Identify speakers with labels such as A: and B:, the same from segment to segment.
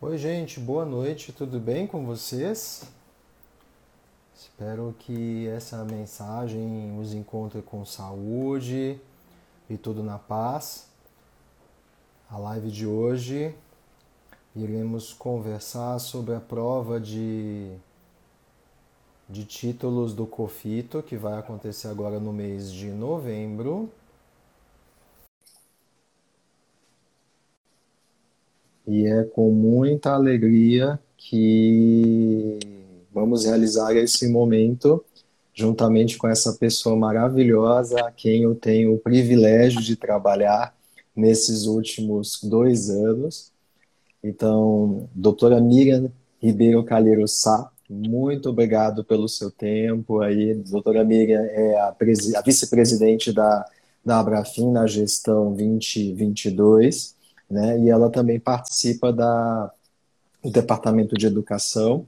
A: Oi, gente, boa noite, tudo bem com vocês? Espero que essa mensagem os encontre com saúde e tudo na paz. A live de hoje iremos conversar sobre a prova de, de títulos do COFITO, que vai acontecer agora no mês de novembro. E é com muita alegria que vamos realizar esse momento juntamente com essa pessoa maravilhosa a quem eu tenho o privilégio de trabalhar nesses últimos dois anos. Então, doutora Miriam Ribeiro Calheiro Sá, muito obrigado pelo seu tempo aí. Doutora Miriam é a, a vice-presidente da, da Abrafim na gestão 2022 né? E ela também participa da, do Departamento de Educação.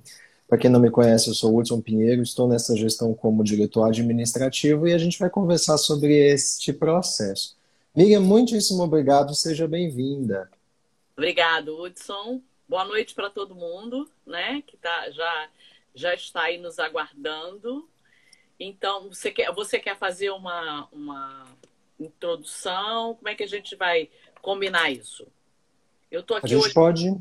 A: Para quem não me conhece, eu sou Hudson Pinheiro, estou nessa gestão como diretor administrativo e a gente vai conversar sobre este processo. Miriam, muitíssimo obrigado, seja bem-vinda.
B: Obrigado, Hudson. Boa noite para todo mundo, né, que tá, já, já está aí nos aguardando. Então, você quer, você quer fazer uma, uma introdução? Como é que a gente vai combinar isso. Eu estou aqui hoje
A: pode...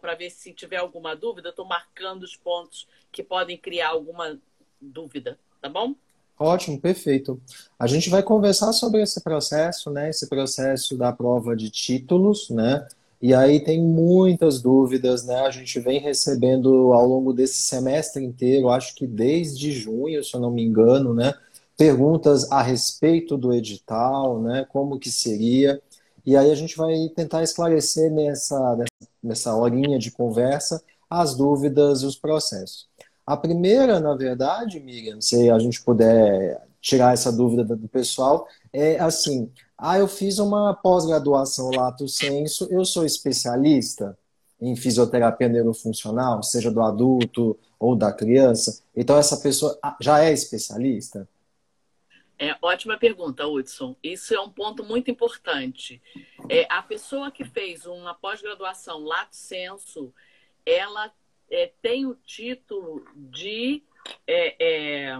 B: para ver se tiver alguma dúvida. Estou marcando os pontos que podem criar alguma dúvida, tá bom?
A: Ótimo, perfeito. A gente vai conversar sobre esse processo, né? Esse processo da prova de títulos, né? E aí tem muitas dúvidas, né? A gente vem recebendo ao longo desse semestre inteiro, acho que desde junho, se eu não me engano, né? Perguntas a respeito do edital, né? Como que seria. E aí a gente vai tentar esclarecer nessa, nessa horinha de conversa as dúvidas e os processos. A primeira, na verdade, Miriam, se a gente puder tirar essa dúvida do pessoal, é assim: ah, eu fiz uma pós-graduação lato senso, eu sou especialista em fisioterapia neurofuncional, seja do adulto ou da criança, então essa pessoa já é especialista?
B: É, ótima pergunta, Hudson. Isso é um ponto muito importante. É, a pessoa que fez uma pós-graduação lato senso, ela é, tem o título de é, é,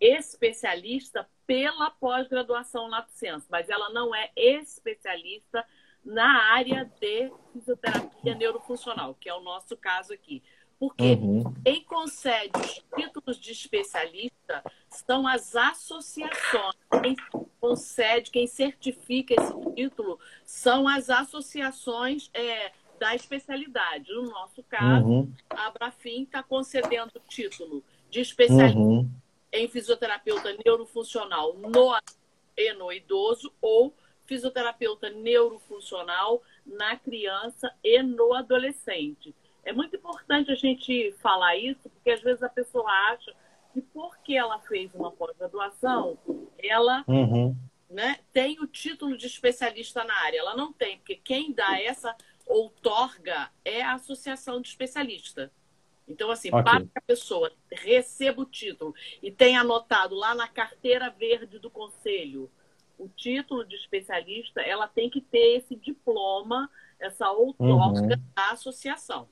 B: especialista pela pós-graduação lato senso, mas ela não é especialista na área de fisioterapia neurofuncional, que é o nosso caso aqui. Porque uhum. quem concede os títulos de especialista são as associações. Quem concede, quem certifica esse título são as associações é, da especialidade. No nosso caso, uhum. a Abrafim está concedendo o título de especialista uhum. em fisioterapeuta neurofuncional no e no idoso ou fisioterapeuta neurofuncional na criança e no adolescente. É muito importante a gente falar isso, porque às vezes a pessoa acha que porque ela fez uma pós-graduação, ela uhum. né, tem o título de especialista na área. Ela não tem, porque quem dá essa outorga é a associação de especialista. Então, assim, okay. para que a pessoa receba o título e tenha anotado lá na carteira verde do conselho o título de especialista, ela tem que ter esse diploma, essa outorga uhum. da associação.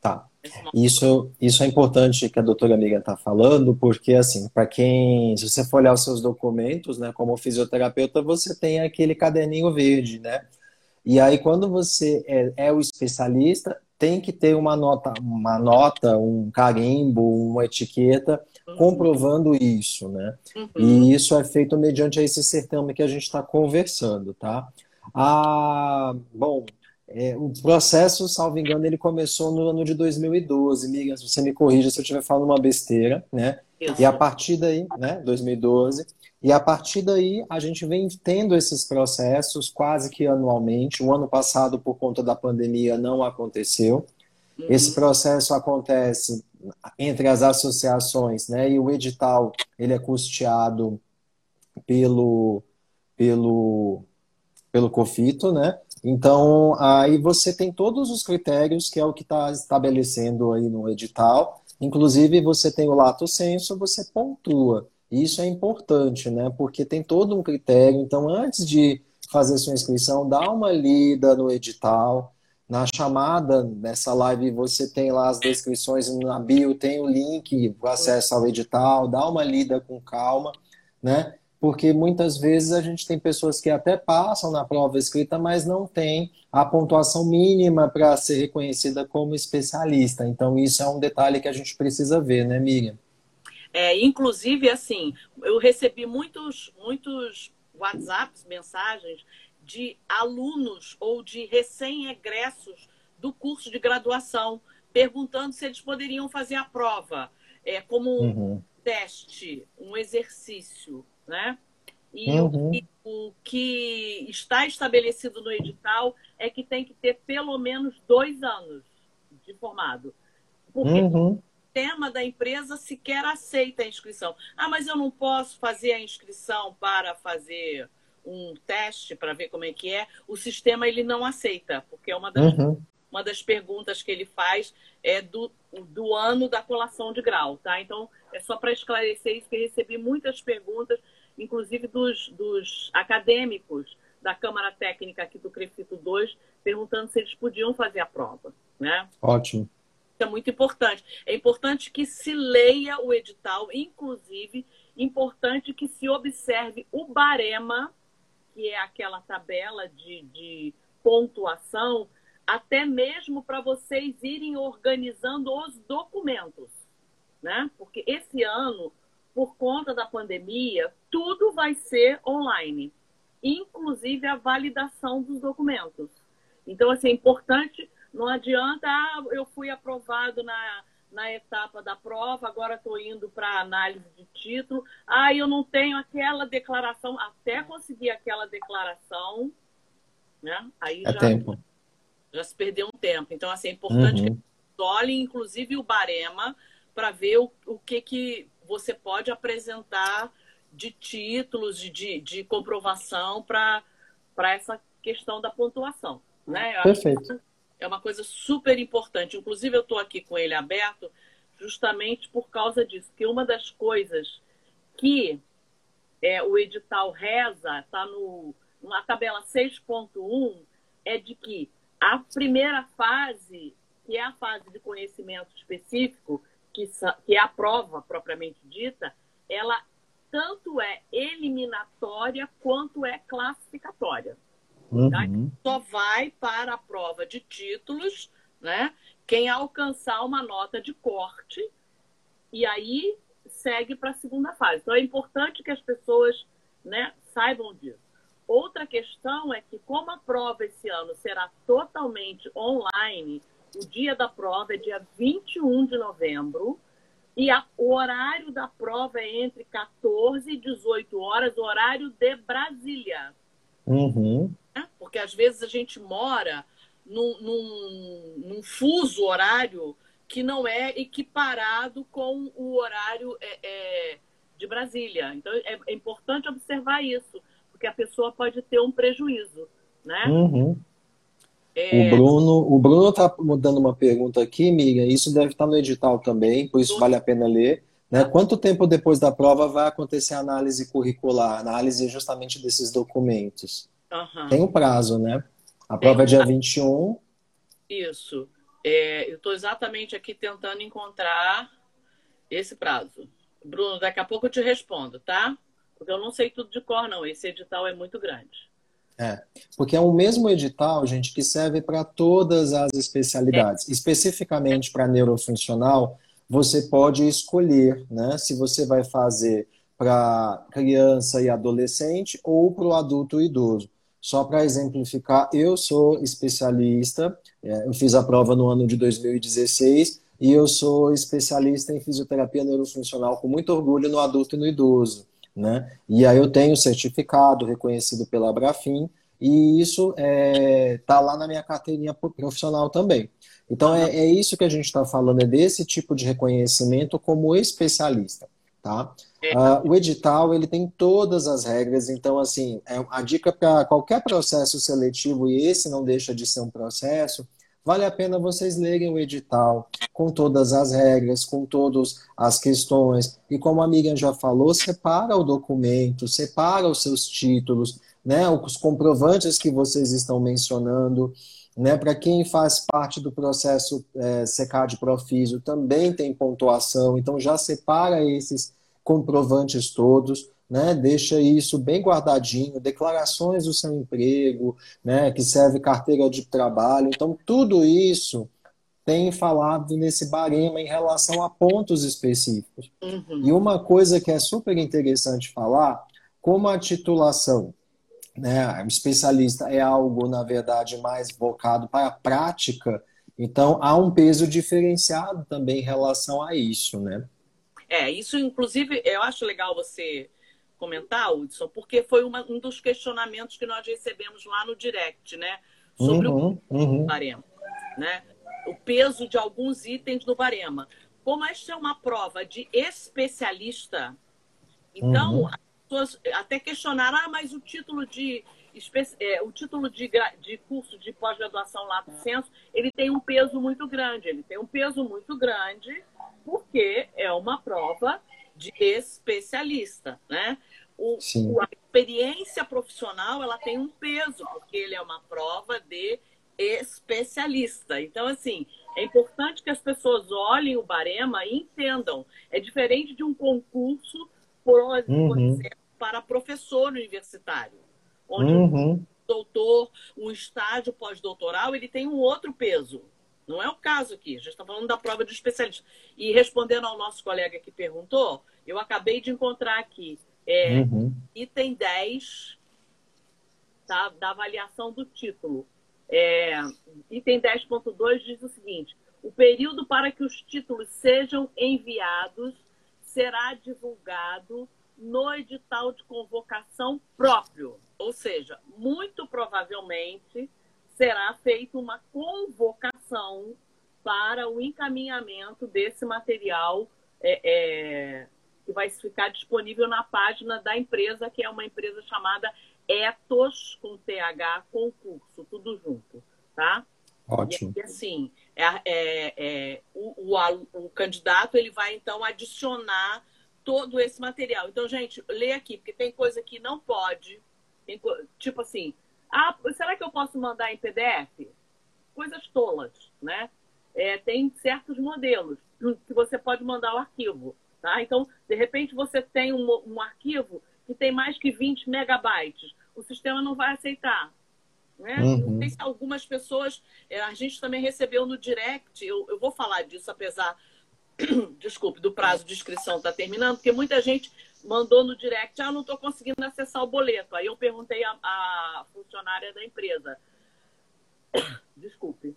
A: Tá. Isso, isso é importante que a doutora amiga está falando, porque, assim, para quem, se você for olhar os seus documentos, né, como fisioterapeuta, você tem aquele caderninho verde, né? E aí, quando você é, é o especialista, tem que ter uma nota, uma nota, um carimbo, uma etiqueta uhum. comprovando isso, né? Uhum. E isso é feito mediante esse certame que a gente está conversando, tá? Ah, bom, é, o processo, salvo engano, ele começou no ano de 2012. Miriam, se você me corrija se eu estiver falando uma besteira, né? Isso. E a partir daí, né, 2012, e a partir daí a gente vem tendo esses processos quase que anualmente. O ano passado, por conta da pandemia, não aconteceu. Uhum. Esse processo acontece entre as associações, né? E o edital ele é custeado pelo pelo pelo COFITO, né? Então, aí você tem todos os critérios, que é o que está estabelecendo aí no edital. Inclusive, você tem o lato senso, você pontua. Isso é importante, né? Porque tem todo um critério. Então, antes de fazer sua inscrição, dá uma lida no edital, na chamada, nessa live, você tem lá as descrições na bio, tem o link, acesso ao edital, dá uma lida com calma, né? Porque muitas vezes a gente tem pessoas que até passam na prova escrita, mas não tem a pontuação mínima para ser reconhecida como especialista. Então, isso é um detalhe que a gente precisa ver, né, Miriam?
B: É, inclusive, assim, eu recebi muitos, muitos WhatsApps, mensagens de alunos ou de recém-egressos do curso de graduação, perguntando se eles poderiam fazer a prova é, como um uhum. teste, um exercício, né? E uhum. o, que, o, que, está estabelecido no edital é que tem que ter pelo menos dois anos de formado. Porque uhum. o tema da empresa sequer aceita a inscrição. Ah, mas eu não posso fazer a inscrição para fazer um teste para ver como é que é, o sistema ele não aceita, porque é uma das, uhum. uma das perguntas que ele faz é do, do ano da colação de grau, tá? Então, é só para esclarecer isso que eu recebi muitas perguntas, inclusive dos, dos acadêmicos da Câmara Técnica aqui do Crefito 2, perguntando se eles podiam fazer a prova, né?
A: Ótimo.
B: Isso é muito importante. É importante que se leia o edital, inclusive, importante que se observe o barema que é aquela tabela de, de pontuação, até mesmo para vocês irem organizando os documentos, né? Porque esse ano, por conta da pandemia, tudo vai ser online, inclusive a validação dos documentos. Então, assim, é importante, não adianta, ah, eu fui aprovado na na etapa da prova, agora estou indo para análise de título. Ah, eu não tenho aquela declaração, até conseguir aquela declaração, né? Aí
A: é
B: já,
A: tempo.
B: já se perdeu um tempo. Então, assim, é importante uhum. que olhem, inclusive, o barema para ver o, o que, que você pode apresentar de títulos, de, de, comprovação para essa questão da pontuação. Né?
A: Perfeito
B: é uma coisa super importante. Inclusive, eu estou aqui com ele aberto justamente por causa disso. Que uma das coisas que é, o edital reza, está na tabela 6.1, é de que a primeira fase, que é a fase de conhecimento específico, que, que é a prova propriamente dita, ela tanto é eliminatória quanto é classificatória. Uhum. Tá? Só vai para a prova de títulos, né? Quem alcançar uma nota de corte e aí segue para a segunda fase. Então é importante que as pessoas, né, saibam disso. Outra questão é que como a prova esse ano será totalmente online, o dia da prova é dia 21 de novembro e a, o horário da prova é entre 14 e 18 horas, horário de Brasília.
A: Uhum.
B: Né? Porque às vezes a gente mora num, num, num, fuso horário que não é equiparado com o horário é, é, de Brasília. Então é, é, importante observar isso, porque a pessoa pode ter um prejuízo, né?
A: Uhum. É... O Bruno o Bruno está dando uma pergunta aqui, Miriam. Isso deve estar no edital também, por isso vale a pena ler. Né? Quanto tempo depois da prova vai acontecer a análise curricular, análise justamente desses documentos? Uhum. Tem um prazo, né? A prova é, é dia 21.
B: Isso. É, eu estou exatamente aqui tentando encontrar esse prazo. Bruno, daqui a pouco eu te respondo, tá? Porque eu não sei tudo de cor, não. Esse edital é muito grande.
A: É, porque é o mesmo edital, gente, que serve para todas as especialidades. É. Especificamente para neurofuncional, você pode escolher, né? Se você vai fazer para criança e adolescente ou para o adulto e idoso. Só para exemplificar, eu sou especialista, é, eu fiz a prova no ano de 2016 e eu sou especialista em fisioterapia neurofuncional com muito orgulho no adulto e no idoso. Né? E aí eu tenho certificado reconhecido pela Abrafim e isso está é, tá lá na minha carteirinha profissional também. Então é, é isso que a gente está falando, é desse tipo de reconhecimento como especialista. Tá? Uh, o edital ele tem todas as regras, então assim é a dica para qualquer processo seletivo e esse não deixa de ser um processo, vale a pena vocês lerem o edital com todas as regras, com todas as questões e como a Miriam já falou, separa o documento, separa os seus títulos, né, os comprovantes que vocês estão mencionando, né? Para quem faz parte do processo é, SECAD Profísio também tem pontuação, então já separa esses comprovantes todos, né? Deixa isso bem guardadinho, declarações do seu emprego, né? Que serve carteira de trabalho, então tudo isso tem falado nesse barema em relação a pontos específicos. Uhum. E uma coisa que é super interessante falar, como a titulação né, especialista é algo, na verdade, mais voltado para a prática, então há um peso diferenciado também em relação a isso, né?
B: É, isso inclusive eu acho legal você comentar, Hudson, porque foi uma, um dos questionamentos que nós recebemos lá no direct, né? Sobre uhum, o uhum. barema, né? O peso de alguns itens do barema. Como esta é uma prova de especialista, então uhum pessoas até questionaram, ah, mas o título de é, o título de, de curso de pós-graduação lá do censo, ele tem um peso muito grande. Ele tem um peso muito grande porque é uma prova de especialista, né? O, o, a experiência profissional ela tem um peso porque ele é uma prova de especialista. Então, assim, é importante que as pessoas olhem o barema e entendam. É diferente de um concurso por, uhum. por exemplo, para professor universitário, onde uhum. um doutor, um estágio pós-doutoral, ele tem um outro peso. Não é o caso aqui, a gente está falando da prova de especialista. E respondendo ao nosso colega que perguntou, eu acabei de encontrar aqui é, uhum. item 10 tá, da avaliação do título. É, item 10.2 diz o seguinte: o período para que os títulos sejam enviados será divulgado no edital de convocação próprio. Ou seja, muito provavelmente será feita uma convocação para o encaminhamento desse material é, é, que vai ficar disponível na página da empresa, que é uma empresa chamada Etos, com TH, concurso, tudo junto, tá?
A: Ótimo.
B: E assim, é, é, é o, o, o, candidato ele vai então adicionar todo esse material. Então, gente, lê aqui, porque tem coisa que não pode. Tem, tipo assim, ah, será que eu posso mandar em PDF? Coisas tolas, né? É, tem certos modelos que você pode mandar o arquivo, tá? Então, de repente, você tem um, um arquivo que tem mais que 20 megabytes. O sistema não vai aceitar. Né? Uhum. Se algumas pessoas, é, a gente também recebeu no direct, eu, eu vou falar disso, apesar, desculpe, do prazo de inscrição está terminando, porque muita gente mandou no direct, ah, não estou conseguindo acessar o boleto. Aí eu perguntei à, à funcionária da empresa. Desculpe.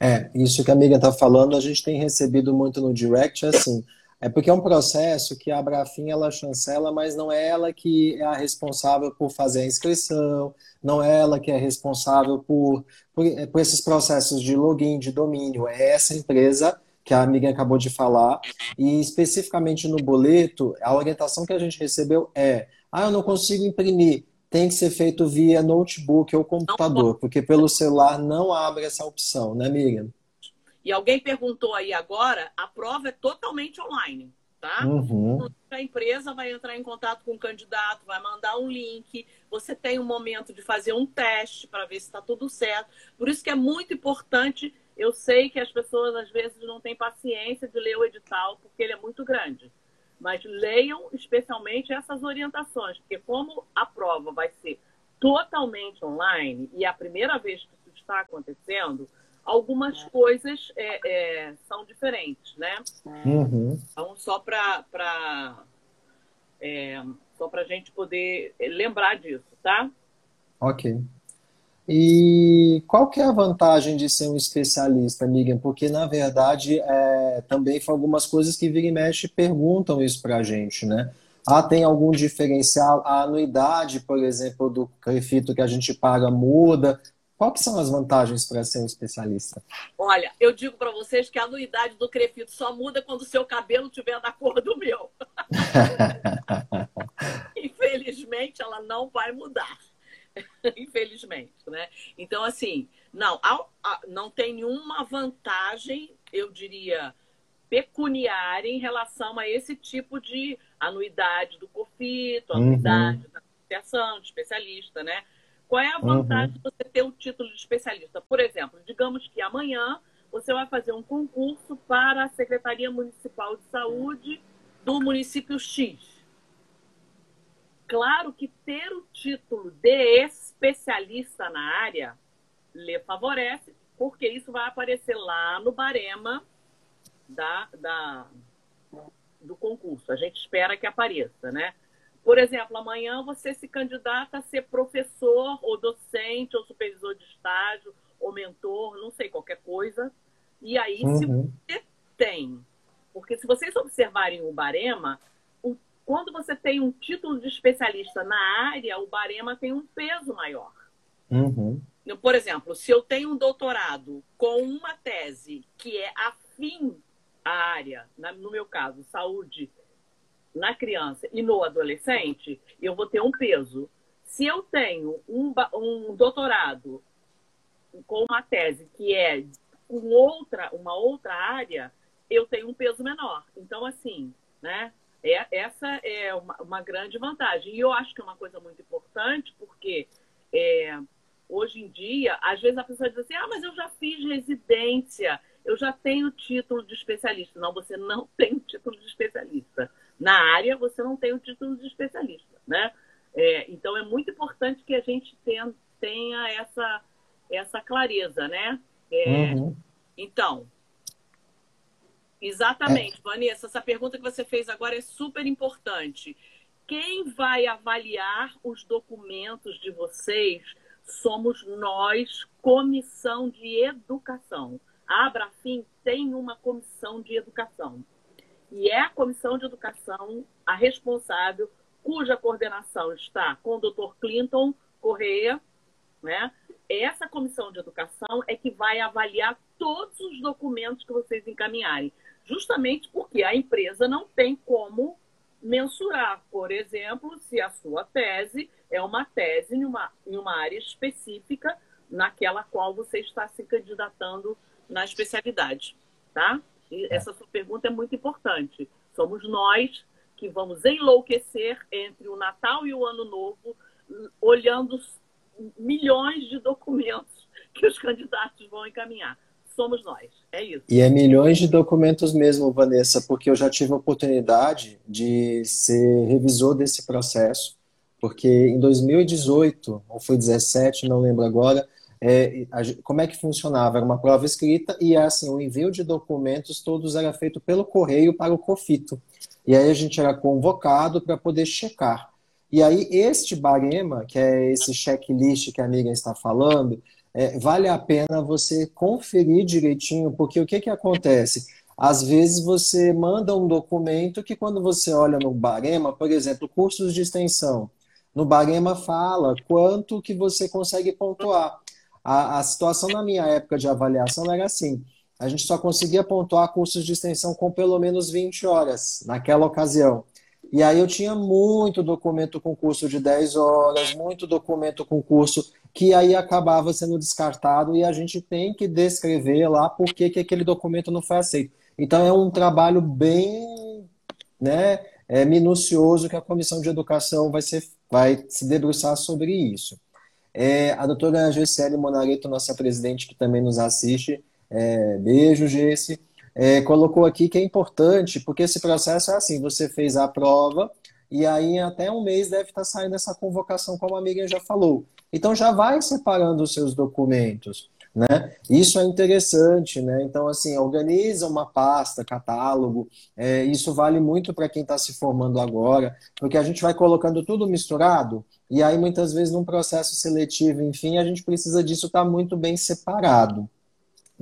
A: É, isso que a amiga está falando, a gente tem recebido muito no direct, assim, é porque é um processo que a Abrafim ela chancela, mas não é ela que é a responsável por fazer a inscrição, não é ela que é responsável por, por, por esses processos de login, de domínio. É essa empresa que a amiga acabou de falar. E especificamente no boleto, a orientação que a gente recebeu é: ah, eu não consigo imprimir. Tem que ser feito via notebook ou computador, porque pelo celular não abre essa opção, né, amiga?
B: E alguém perguntou aí agora, a prova é totalmente online, tá? Uhum. A empresa vai entrar em contato com o candidato, vai mandar um link, você tem um momento de fazer um teste para ver se está tudo certo. Por isso que é muito importante. Eu sei que as pessoas às vezes não têm paciência de ler o edital, porque ele é muito grande. Mas leiam especialmente essas orientações, porque como a prova vai ser totalmente online e é a primeira vez que isso está acontecendo, algumas coisas é, é, são diferentes, né? Uhum. Então, só para é, só para a gente poder lembrar disso, tá?
A: Ok. E qual que é a vantagem de ser um especialista, Miriam? Porque, na verdade, é, também foi algumas coisas que vira e mexe perguntam isso para a gente, né? Ah, tem algum diferencial? A anuidade, por exemplo, do Crefito que a gente paga muda. Quais são as vantagens para ser um especialista?
B: Olha, eu digo para vocês que a anuidade do Crefito só muda quando o seu cabelo estiver da cor do meu. Infelizmente, ela não vai mudar. Infelizmente, né? Então, assim, não, não tem nenhuma vantagem, eu diria, pecuniária em relação a esse tipo de anuidade do COFITO, anuidade uhum. da associação de especialista, né? Qual é a vantagem uhum. de você ter o título de especialista? Por exemplo, digamos que amanhã você vai fazer um concurso para a Secretaria Municipal de Saúde do município X. Claro que ter o título de especialista na área lhe favorece, porque isso vai aparecer lá no barema da, da, do concurso. A gente espera que apareça, né? Por exemplo, amanhã você se candidata a ser professor ou docente ou supervisor de estágio ou mentor, não sei, qualquer coisa. E aí, uhum. se você tem, porque se vocês observarem o barema, quando você tem um título de especialista na área, o barema tem um peso maior.
A: Uhum.
B: Por exemplo, se eu tenho um doutorado com uma tese que é afim à área, no meu caso, saúde na criança e no adolescente, eu vou ter um peso. Se eu tenho um, um doutorado com uma tese que é com outra, uma outra área, eu tenho um peso menor. Então, assim, né? É, essa é uma, uma grande vantagem. E eu acho que é uma coisa muito importante, porque é, hoje em dia, às vezes a pessoa diz assim, ah, mas eu já fiz residência, eu já tenho título de especialista. Não, você não tem título de especialista na área, você não tem o título de especialista, né? É, então é muito importante que a gente tenha, tenha essa, essa clareza, né? É, uhum. Então, exatamente, é. Vanessa, essa pergunta que você fez agora é super importante. Quem vai avaliar os documentos de vocês somos nós, comissão de educação. A Abrafim tem uma comissão de educação e é a Comissão de Educação a responsável, cuja coordenação está com o Dr. Clinton Correia, né? Essa comissão de educação é que vai avaliar todos os documentos que vocês encaminharem, justamente porque a empresa não tem como mensurar, por exemplo, se a sua tese é uma tese em uma, em uma área específica naquela qual você está se candidatando na especialidade, tá? E é. essa sua pergunta é muito importante. Somos nós que vamos enlouquecer entre o Natal e o Ano Novo, olhando milhões de documentos que os candidatos vão encaminhar. Somos nós, é isso.
A: E é milhões de documentos mesmo, Vanessa, porque eu já tive a oportunidade de ser revisor desse processo, porque em 2018, ou foi 17, não lembro agora, é, a, como é que funcionava? Era uma prova escrita e assim, o envio de documentos todos era feito pelo correio para o COFITO. E aí a gente era convocado para poder checar. E aí este barema, que é esse checklist que a amiga está falando, é, vale a pena você conferir direitinho, porque o que, que acontece? Às vezes você manda um documento que quando você olha no barema, por exemplo, cursos de extensão, no barema fala quanto que você consegue pontuar. A, a situação na minha época de avaliação era assim: a gente só conseguia pontuar cursos de extensão com pelo menos 20 horas naquela ocasião. E aí eu tinha muito documento com curso de 10 horas, muito documento com curso que aí acabava sendo descartado e a gente tem que descrever lá por que, que aquele documento não foi aceito. Então é um trabalho bem né, é, minucioso que a Comissão de Educação vai, ser, vai se debruçar sobre isso. É, a doutora Gessele Monareto, nossa presidente, que também nos assiste, é, beijo, Gesse, é, colocou aqui que é importante, porque esse processo é assim, você fez a prova, e aí até um mês deve estar saindo essa convocação, como a amiga já falou. Então já vai separando os seus documentos. Né? Isso é interessante, né? Então, assim, organiza uma pasta, catálogo. É, isso vale muito para quem está se formando agora, porque a gente vai colocando tudo misturado, e aí muitas vezes num processo seletivo, enfim, a gente precisa disso estar tá muito bem separado.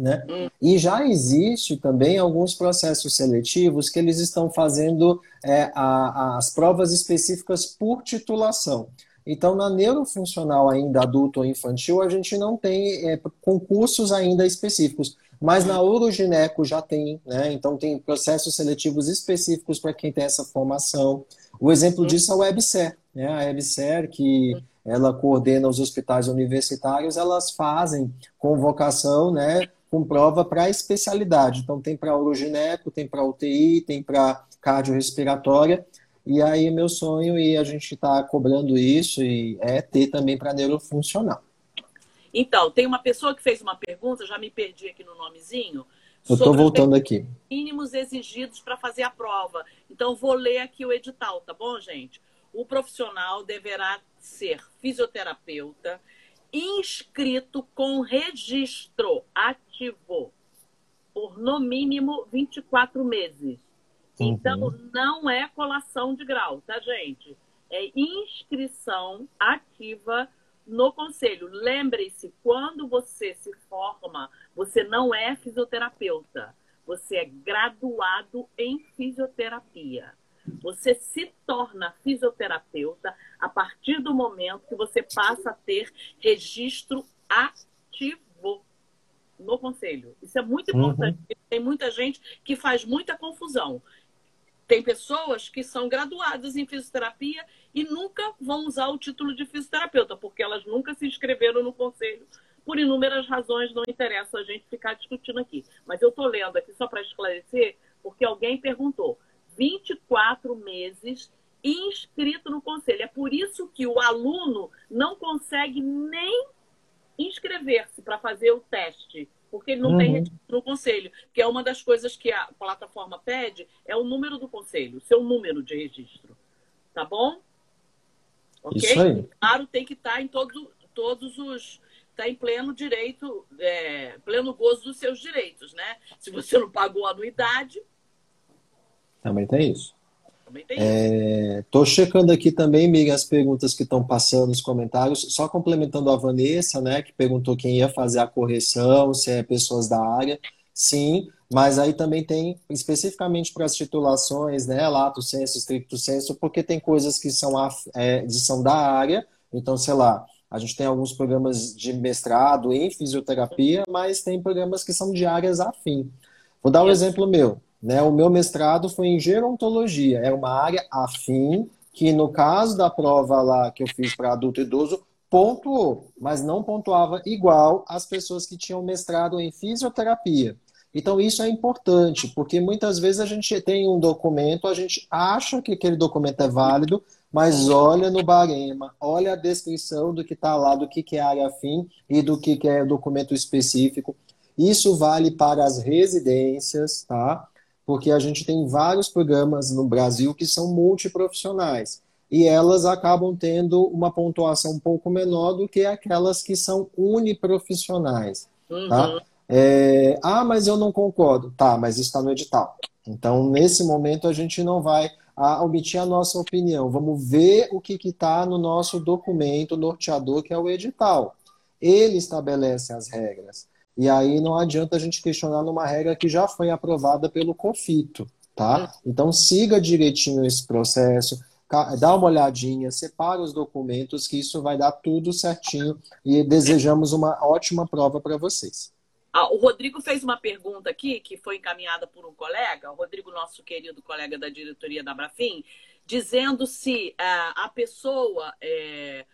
A: Né? Hum. E já existe também alguns processos seletivos que eles estão fazendo é, a, as provas específicas por titulação. Então, na neurofuncional ainda adulto ou infantil, a gente não tem é, concursos ainda específicos. Mas na urogineco já tem, né? Então tem processos seletivos específicos para quem tem essa formação. O exemplo disso é o WebSer, né? A WebSer, que ela coordena os hospitais universitários, elas fazem convocação, né? Com prova para especialidade. Então tem para urogineco, tem para UTI, tem para cardiorrespiratória. E aí meu sonho, e a gente está cobrando isso, e é ter também para neurofuncional.
B: Então, tem uma pessoa que fez uma pergunta, já me perdi aqui no nomezinho.
A: Eu estou voltando aqui.
B: Mínimos exigidos para fazer a prova. Então, vou ler aqui o edital, tá bom, gente? O profissional deverá ser fisioterapeuta, inscrito com registro ativo por no mínimo 24 meses. Uhum. Então, não é colação de grau, tá, gente? É inscrição ativa no conselho. Lembre-se, quando você se forma, você não é fisioterapeuta, você é graduado em fisioterapia. Você se torna fisioterapeuta a partir do momento que você passa a ter registro ativo no conselho. Isso é muito uhum. importante. Uhum. Tem muita gente que faz muita confusão. Tem pessoas que são graduadas em fisioterapia e nunca vão usar o título de fisioterapeuta, porque elas nunca se inscreveram no conselho. Por inúmeras razões, não interessa a gente ficar discutindo aqui. Mas eu estou lendo aqui só para esclarecer, porque alguém perguntou. 24 meses inscrito no conselho. É por isso que o aluno não consegue nem inscrever-se para fazer o teste porque ele não uhum. tem registro no conselho, que é uma das coisas que a plataforma pede, é o número do conselho, o seu número de registro. Tá bom?
A: Ok? Isso aí.
B: Claro, tem que estar tá em todos, todos os. Está em pleno direito, é, pleno gozo dos seus direitos, né? Se você não pagou a anuidade.
A: Também tem isso. Estou é, checando aqui também, Miriam, as perguntas que estão passando nos comentários, só complementando a Vanessa, né, que perguntou quem ia fazer a correção, se é pessoas da área. Sim, mas aí também tem especificamente para as titulações, né, lato senso, estricto senso, porque tem coisas que são, é, são da área, então, sei lá, a gente tem alguns programas de mestrado em fisioterapia, mas tem programas que são de áreas afim. Vou dar um exemplo meu. Né? O meu mestrado foi em gerontologia, é uma área afim, que no caso da prova lá que eu fiz para adulto e idoso, pontuou, mas não pontuava igual as pessoas que tinham mestrado em fisioterapia. Então, isso é importante, porque muitas vezes a gente tem um documento, a gente acha que aquele documento é válido, mas olha no barema, olha a descrição do que está lá, do que, que é área fim e do que, que é documento específico. Isso vale para as residências, tá? Porque a gente tem vários programas no Brasil que são multiprofissionais e elas acabam tendo uma pontuação um pouco menor do que aquelas que são uniprofissionais. Uhum. Tá? É, ah, mas eu não concordo. Tá, mas está no edital. Então, nesse momento, a gente não vai a omitir a nossa opinião. Vamos ver o que está no nosso documento norteador, que é o edital. Ele estabelece as regras. E aí não adianta a gente questionar numa regra que já foi aprovada pelo COFITO, tá? Então siga direitinho esse processo, dá uma olhadinha, separa os documentos, que isso vai dar tudo certinho e desejamos uma ótima prova para vocês.
B: Ah, o Rodrigo fez uma pergunta aqui, que foi encaminhada por um colega, o Rodrigo, nosso querido colega da diretoria da Brafim, dizendo se uh, a pessoa, é,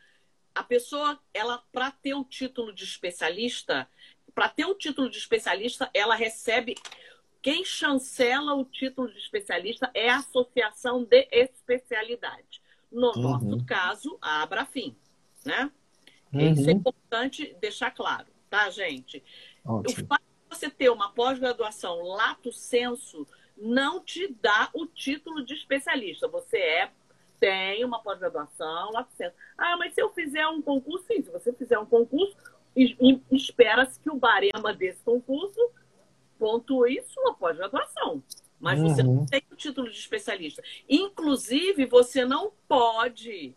B: a pessoa, ela para ter o título de especialista, para ter o título de especialista, ela recebe. Quem chancela o título de especialista é a Associação de Especialidade. No uhum. nosso caso, a Abrafim, né? Uhum. Isso é importante deixar claro, tá, gente? Ótimo. O fato de você ter uma pós-graduação lato senso não te dá o título de especialista. Você é tem uma pós-graduação lato senso. Ah, mas se eu fizer um concurso, sim, se você fizer um concurso, espera-se que o barema desse concurso pontue sua pós-graduação. Mas uhum. você não tem o título de especialista. Inclusive, você não pode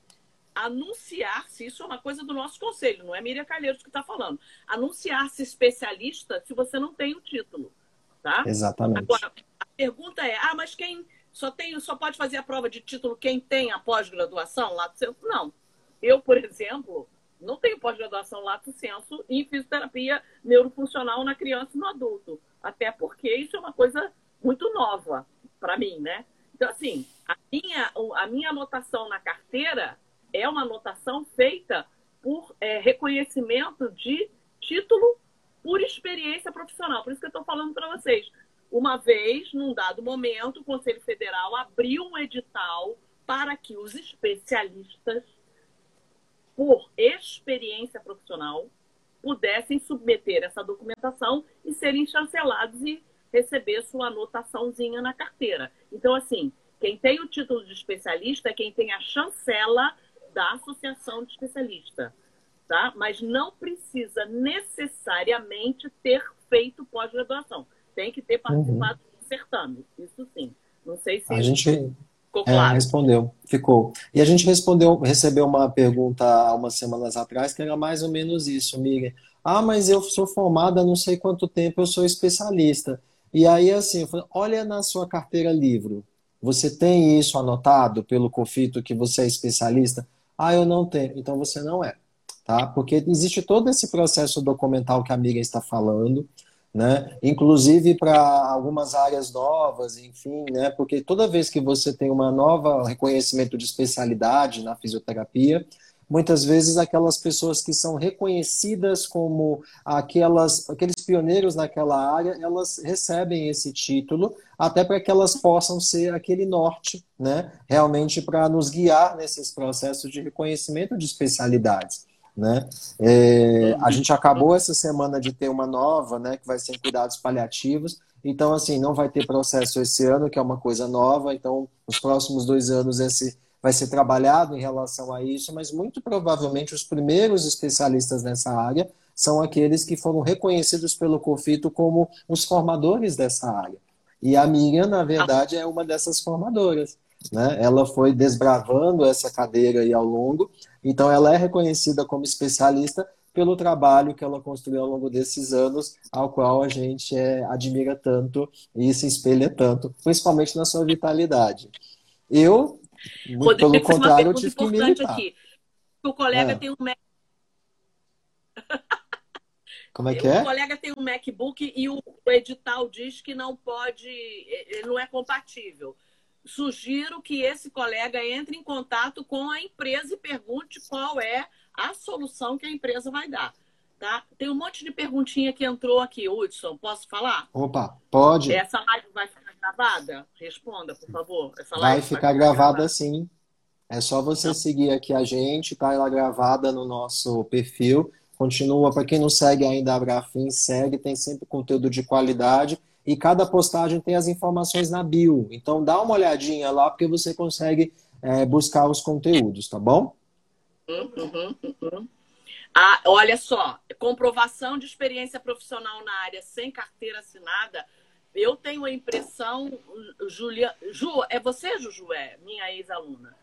B: anunciar-se, isso é uma coisa do nosso conselho, não é Miriam Calheiros que está falando, anunciar-se especialista se você não tem o título. Tá?
A: Exatamente.
B: Agora, a pergunta é: ah, mas quem só tem, só pode fazer a prova de título quem tem a pós-graduação lá do centro? Não. Eu, por exemplo, não tenho pós-graduação lato senso em fisioterapia neurofuncional na criança e no adulto. Até porque isso é uma coisa muito nova para mim, né? Então, assim, a minha, a minha anotação na carteira é uma anotação feita por é, reconhecimento de título por experiência profissional. Por isso que eu estou falando para vocês. Uma vez, num dado momento, o Conselho Federal abriu um edital para que os especialistas, por experiência profissional, pudessem submeter essa documentação e serem chancelados e receber sua anotaçãozinha na carteira. Então, assim, quem tem o título de especialista é quem tem a chancela da associação de especialista, tá? Mas não precisa necessariamente ter feito pós-graduação. Tem que ter participado uhum. do certame, isso sim. Não sei se
A: a gente ficou é, claro. É, respondeu, ficou. E a gente respondeu, recebeu uma pergunta há umas semanas atrás que era mais ou menos isso, Miriam. Ah, mas eu sou formada há não sei quanto tempo, eu sou especialista. E aí, assim, eu falei, olha na sua carteira livro. Você tem isso anotado pelo COFITO que você é especialista? Ah, eu não tenho. Então você não é, tá? Porque existe todo esse processo documental que a amiga está falando, né? Inclusive para algumas áreas novas, enfim, né? Porque toda vez que você tem uma nova reconhecimento de especialidade na fisioterapia, muitas vezes aquelas pessoas que são reconhecidas como aquelas, aqueles pioneiros naquela área, elas recebem esse título, até para que elas possam ser aquele norte, né, realmente para nos guiar nesses processos de reconhecimento de especialidades. Né? É, a gente acabou essa semana de ter uma nova, né, que vai ser em cuidados paliativos, então, assim, não vai ter processo esse ano, que é uma coisa nova, então, nos próximos dois anos, esse vai ser trabalhado em relação a isso, mas muito provavelmente os primeiros especialistas nessa área são aqueles que foram reconhecidos pelo COFITO como os formadores dessa área. E a Miriam, na verdade, é uma dessas formadoras. Né? Ela foi desbravando essa cadeira aí ao longo, então ela é reconhecida como especialista pelo trabalho que ela construiu ao longo desses anos, ao qual a gente é, admira tanto e se espelha tanto, principalmente na sua vitalidade. Eu Rodrigo, pelo contrário, eu tive que militar. Aqui.
B: O colega é. tem um Mac...
A: Como é que é?
B: O colega tem um MacBook e o edital diz que não pode, ele não é compatível. Sugiro que esse colega entre em contato com a empresa e pergunte qual é a solução que a empresa vai dar. Tá? Tem um monte de perguntinha que entrou aqui, Hudson. Posso falar?
A: Opa, pode.
B: Essa live vai ficar gravada? Responda, por favor.
A: Essa live vai ficar, vai ficar gravada, gravada sim. É só você seguir aqui a gente, tá ela gravada no nosso perfil. Continua, para quem não segue ainda a Brafim, segue, tem sempre conteúdo de qualidade e cada postagem tem as informações na bio. Então dá uma olhadinha lá porque você consegue é, buscar os conteúdos, tá bom?
B: Uhum, uhum. Ah, olha só, comprovação de experiência profissional na área sem carteira assinada. Eu tenho a impressão, Julia, Ju, é você, Juju, é minha ex-aluna,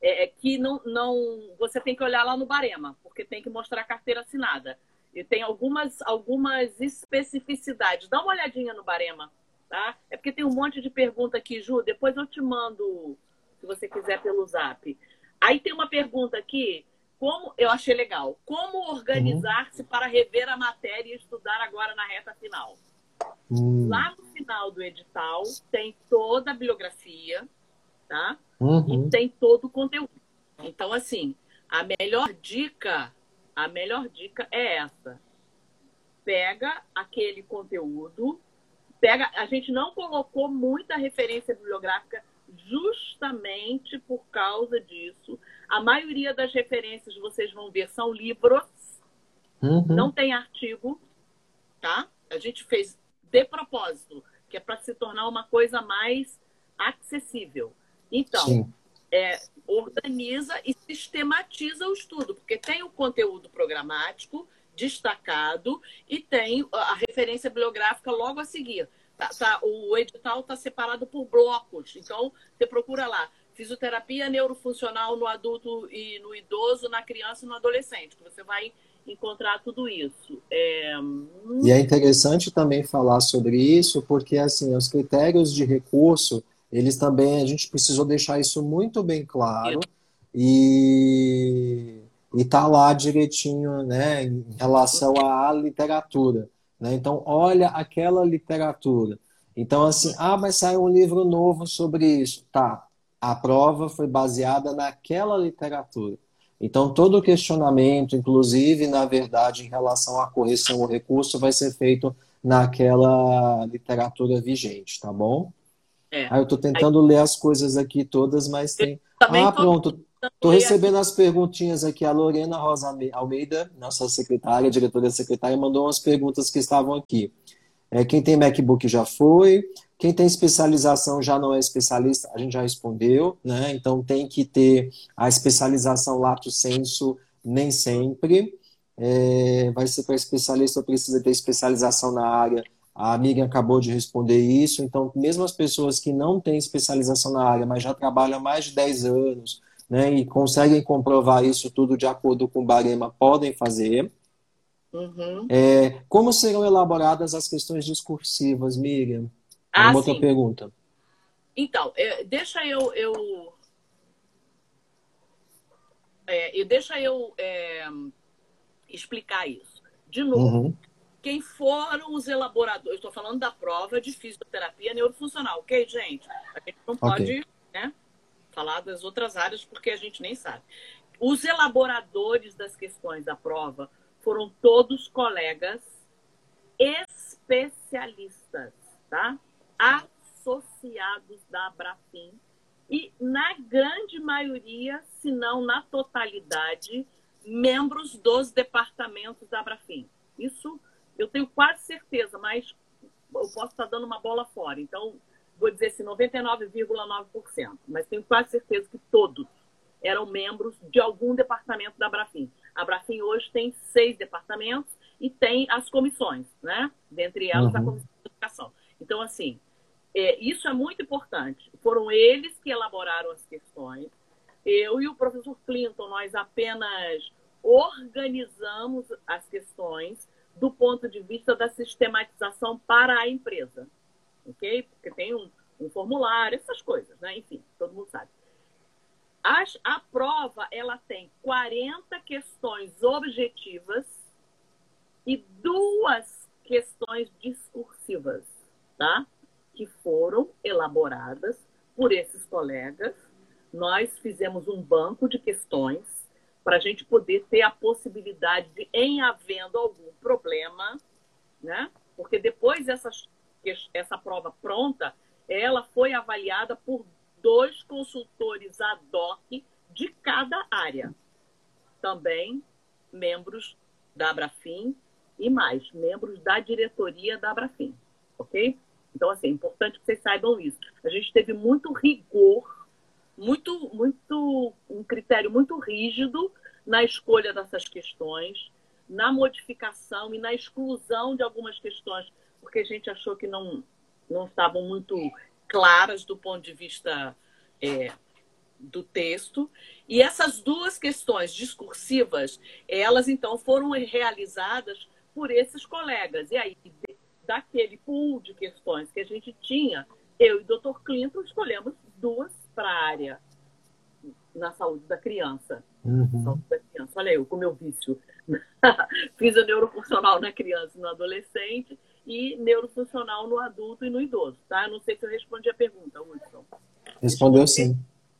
B: é, é, que não, não, você tem que olhar lá no barema, porque tem que mostrar a carteira assinada. E tem algumas, algumas especificidades. Dá uma olhadinha no barema, tá? É porque tem um monte de pergunta aqui, Ju. Depois eu te mando, se você quiser, pelo zap. Aí tem uma pergunta aqui como eu achei legal. Como organizar-se uhum. para rever a matéria e estudar agora na reta final? Uhum. Lá no final do edital tem toda a bibliografia, tá? Uhum. E tem todo o conteúdo. Então, assim, a melhor dica, a melhor dica é essa. Pega aquele conteúdo, pega. A gente não colocou muita referência bibliográfica justamente por causa disso. A maioria das referências vocês vão ver são livros, uhum. não tem artigo, tá? A gente fez de propósito, que é para se tornar uma coisa mais acessível. Então, é, organiza e sistematiza o estudo, porque tem o conteúdo programático destacado e tem a referência bibliográfica logo a seguir. Tá, tá, o edital está separado por blocos, então você procura lá fisioterapia neurofuncional no adulto e no idoso, na criança e no adolescente, que você vai encontrar tudo isso. É...
A: E é interessante também falar sobre isso, porque assim, os critérios de recurso, eles também, a gente precisou deixar isso muito bem claro e e tá lá direitinho, né, em relação à literatura, né? Então, olha aquela literatura. Então, assim, ah, mas saiu um livro novo sobre isso. Tá, a prova foi baseada naquela literatura. Então, todo o questionamento, inclusive, na verdade, em relação à correção ou recurso, vai ser feito naquela literatura vigente, tá bom? É. Ah, eu estou tentando Aí... ler as coisas aqui todas, mas tem ah, pronto. Estou recebendo as perguntinhas aqui. A Lorena Rosa Almeida, nossa secretária, diretora secretária, mandou umas perguntas que estavam aqui. É, quem tem MacBook já foi, quem tem especialização já não é especialista, a gente já respondeu, né? Então tem que ter a especialização lato senso nem sempre. É, vai ser para especialista, precisa ter especialização na área. A amiga acabou de responder isso. Então, mesmo as pessoas que não têm especialização na área, mas já trabalham há mais de 10 anos, né, e conseguem comprovar isso tudo de acordo com o Barema, podem fazer. Uhum. É, como serão elaboradas as questões discursivas, Miriam? Ah, Uma outra pergunta.
B: Então, é, deixa eu, eu é, e deixa eu é, explicar isso. De novo, uhum. Quem foram os elaboradores? Estou falando da prova de fisioterapia neurofuncional, ok, gente? A gente não pode okay. né, falar das outras áreas porque a gente nem sabe. Os elaboradores das questões da prova foram todos colegas especialistas, tá? Associados da Abrafim e, na grande maioria, se não na totalidade, membros dos departamentos da Abrafim. Isso eu tenho quase certeza, mas eu posso estar dando uma bola fora. Então, vou dizer assim, 99,9%. Mas tenho quase certeza que todos eram membros de algum departamento da Abrafim. A Abrafim hoje tem seis departamentos e tem as comissões, né? Dentre elas, uhum. a Comissão de Educação. Então, assim, é, isso é muito importante. Foram eles que elaboraram as questões. Eu e o professor Clinton, nós apenas organizamos as questões do ponto de vista da sistematização para a empresa. Ok? Porque tem um, um formulário, essas coisas, né? Enfim, todo mundo sabe. As, a prova ela tem 40 questões objetivas e duas questões discursivas, tá? que foram elaboradas por esses colegas. Nós fizemos um banco de questões para a gente poder ter a possibilidade de, em havendo algum problema, né? Porque depois dessa essa prova pronta, ela foi avaliada por dois consultores ad hoc de cada área. Também membros da Abrafim e mais, membros da diretoria da Abrafim, ok? Então, assim, é importante que vocês saibam isso. A gente teve muito rigor, muito, muito, um critério muito rígido na escolha dessas questões, na modificação e na exclusão de algumas questões, porque a gente achou que não, não estavam muito claras do ponto de vista é, do texto. E essas duas questões discursivas, elas então foram realizadas por esses colegas. E aí, daquele pool de questões que a gente tinha, eu e o Dr. Clinton escolhemos duas para a área na saúde da criança. Uhum. Saúde da criança. Olha eu, com meu vício. Fiz a neurofuncional na criança e no adolescente e neurofuncional no adulto e no idoso, tá? Eu não sei se eu respondi a pergunta, Wilson.
A: Respondeu sim.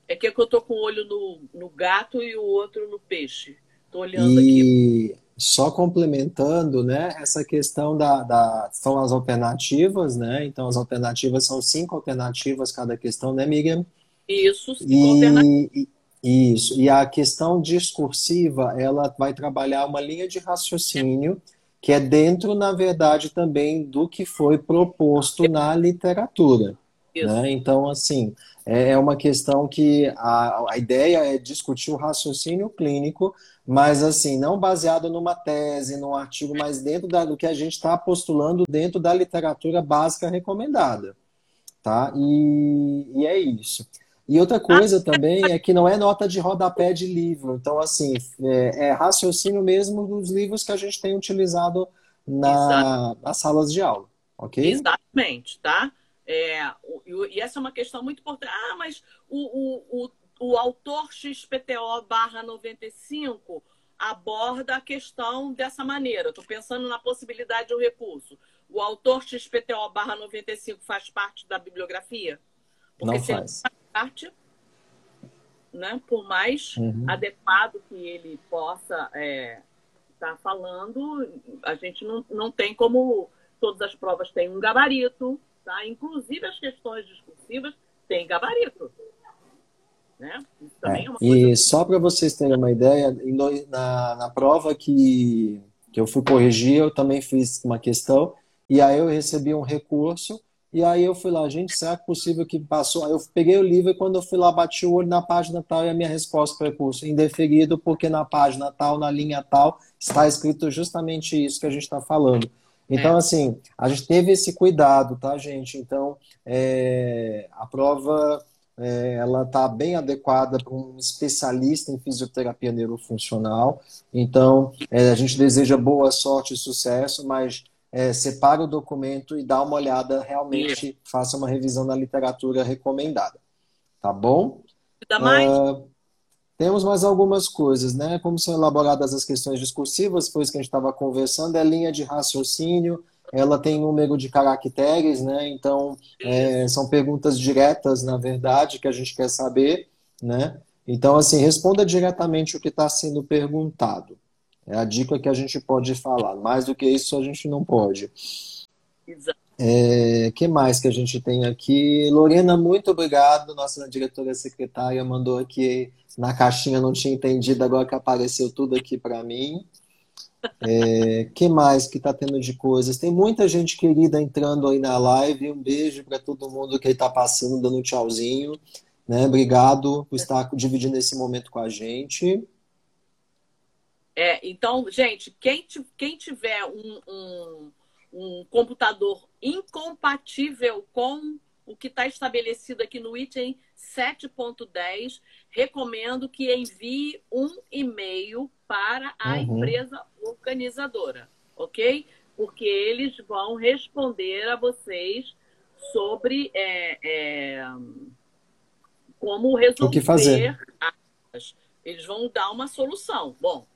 B: É que, é que eu tô com o olho no, no gato e o outro no peixe. Tô olhando e... aqui
A: só complementando, né, essa questão da, da, são as alternativas, né, então as alternativas são cinco alternativas cada questão, né, Miriam?
B: Isso,
A: e. Isso, e a questão discursiva, ela vai trabalhar uma linha de raciocínio que é dentro, na verdade, também do que foi proposto na literatura. Né? Então, assim, é, é uma questão que a, a ideia é discutir o raciocínio clínico mas assim, não baseado numa tese, num artigo, mas dentro da, do que a gente está postulando dentro da literatura básica recomendada. Tá? E, e é isso. E outra coisa também é que não é nota de rodapé de livro. Então, assim, é, é raciocínio mesmo dos livros que a gente tem utilizado na, nas salas de aula. Ok?
B: Exatamente, tá? É, e essa é uma questão muito importante. Ah, mas o, o, o autor XPTO barra 95 aborda a questão dessa maneira. Estou pensando na possibilidade de um recurso. O autor XPTO barra 95 faz parte da bibliografia?
A: Porque não faz. faz
B: parte, né, por mais uhum. adequado que ele possa estar é, tá falando, a gente não, não tem como. Todas as provas têm um gabarito, tá? inclusive as questões discursivas têm gabarito. Né?
A: É, é e só para vocês terem uma ideia, na, na prova que, que eu fui corrigir, eu também fiz uma questão, e aí eu recebi um recurso, e aí eu fui lá, gente, será que é possível que passou? Aí eu peguei o livro e quando eu fui lá, bati o olho na página tal e a minha resposta foi recurso indeferido, porque na página tal, na linha tal, está escrito justamente isso que a gente está falando. Então, é. assim, a gente teve esse cuidado, tá, gente? Então, é, a prova é, ela está bem adequada para um especialista em fisioterapia neurofuncional. Então, é, a gente deseja boa sorte e sucesso, mas é, separe o documento e dá uma olhada, realmente faça uma revisão da literatura recomendada. Tá bom?
B: mais? Uh,
A: temos mais algumas coisas, né? Como são elaboradas as questões discursivas, foi isso que a gente estava conversando, é linha de raciocínio, ela tem número de caracteres, né? Então, é, são perguntas diretas, na verdade, que a gente quer saber, né? Então, assim, responda diretamente o que está sendo perguntado. É a dica que a gente pode falar. Mais do que isso, a gente não pode. Exato. É, que mais que a gente tem aqui? Lorena, muito obrigado. Nossa diretora secretária mandou aqui na caixinha, não tinha entendido, agora que apareceu tudo aqui para mim. É, que mais que está tendo de coisas? Tem muita gente querida entrando aí na live. Um beijo para todo mundo que está passando, dando um tchauzinho. Né? Obrigado por estar dividindo esse momento com a gente.
B: É, então, gente, quem, quem tiver um, um, um computador incompatível com o que está estabelecido aqui no item 7.10, recomendo que envie um e-mail para a uhum. empresa organizadora, ok? Porque eles vão responder a vocês sobre é, é, como resolver.
A: O que fazer?
B: Eles vão dar uma solução. Bom,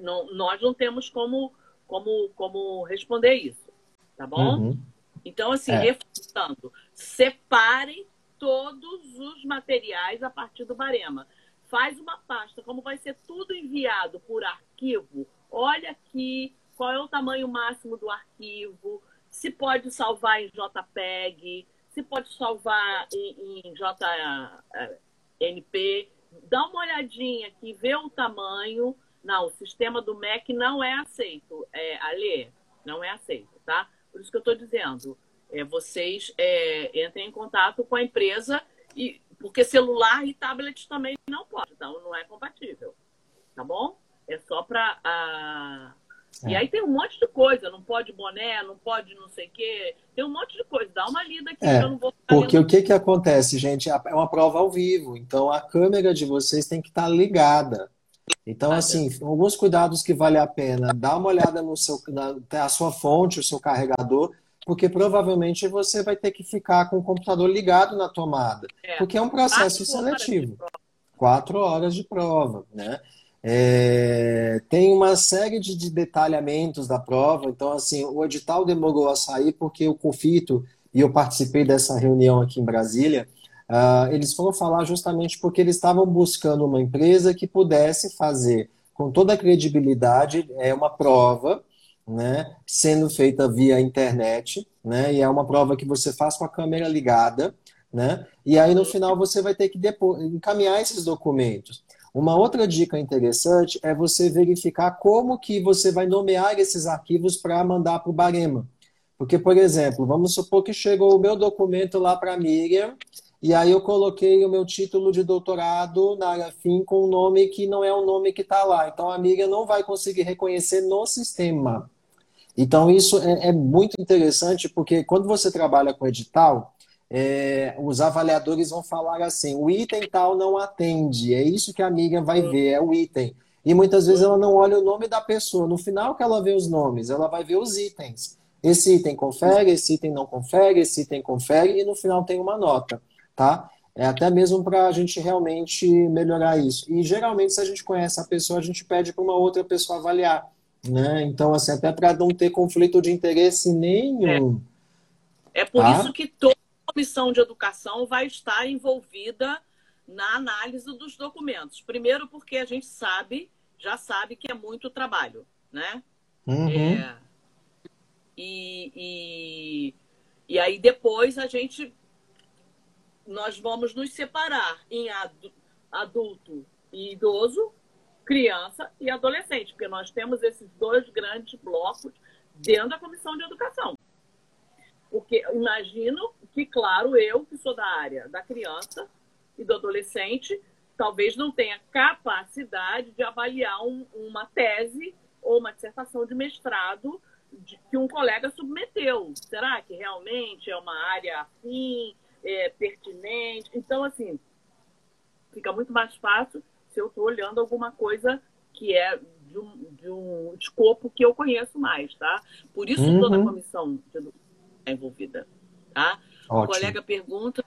B: não, nós não temos como, como, como responder isso, tá bom? Uhum. Então, assim, é. reforçando, separe todos os materiais a partir do barema. Faz uma pasta, como vai ser tudo enviado por arquivo, olha aqui qual é o tamanho máximo do arquivo, se pode salvar em JPEG, se pode salvar em, em JNP. Dá uma olhadinha aqui, vê o tamanho. Não, o sistema do Mac não é aceito. É, Ale, não é aceito, tá? Por isso que eu estou dizendo, é, vocês é, entrem em contato com a empresa, e, porque celular e tablet também não pode, então não é compatível. Tá bom? É só para. A... É. E aí tem um monte de coisa, não pode boné, não pode não sei o quê, tem um monte de coisa. Dá uma lida aqui,
A: é,
B: eu não vou
A: Porque o que, que acontece, gente? É uma prova ao vivo, então a câmera de vocês tem que estar tá ligada. Então, assim, alguns cuidados que vale a pena. Dá uma olhada no seu, na, a sua fonte, o seu carregador, porque provavelmente você vai ter que ficar com o computador ligado na tomada, é. porque é um processo Quatro seletivo. Horas Quatro horas de prova, né? É, tem uma série de, de, detalhamentos da prova, então assim, o edital demorou a sair porque o Confito, e eu participei dessa reunião aqui em Brasília, Uh, eles foram falar justamente porque eles estavam buscando uma empresa que pudesse fazer com toda a credibilidade é uma prova, né, sendo feita via internet, né, e é uma prova que você faz com a câmera ligada, né, e aí no final você vai ter que depois, encaminhar esses documentos. Uma outra dica interessante é você verificar como que você vai nomear esses arquivos para mandar para o Barema. Porque, por exemplo, vamos supor que chegou o meu documento lá para a Miriam, e aí eu coloquei o meu título de doutorado na área FIM com um nome que não é o nome que está lá. Então a amiga não vai conseguir reconhecer no sistema. Então isso é, é muito interessante porque quando você trabalha com edital, é, os avaliadores vão falar assim: o item tal não atende. É isso que a amiga vai ver, é o item. E muitas vezes ela não olha o nome da pessoa. No final que ela vê os nomes, ela vai ver os itens. Esse item confere, esse item não confere, esse item confere, e no final tem uma nota tá? É até mesmo para a gente realmente melhorar isso. E geralmente, se a gente conhece a pessoa, a gente pede para uma outra pessoa avaliar. Né? Então, assim, até para não ter conflito de interesse nenhum.
B: É, é por tá? isso que toda comissão de educação vai estar envolvida na análise dos documentos. Primeiro, porque a gente sabe, já sabe que é muito trabalho, né?
A: Uhum. É,
B: e, e, e aí depois a gente nós vamos nos separar em adulto e idoso, criança e adolescente, porque nós temos esses dois grandes blocos dentro da comissão de educação. Porque imagino que, claro, eu, que sou da área da criança e do adolescente, talvez não tenha capacidade de avaliar um, uma tese ou uma dissertação de mestrado de, que um colega submeteu. Será que realmente é uma área afim, é, pertinente? Então, assim, fica muito mais fácil se eu estou olhando alguma coisa que é de um, de um escopo que eu conheço mais, tá? Por isso uhum. toda a comissão é envolvida, tá? Ótimo. O colega pergunta,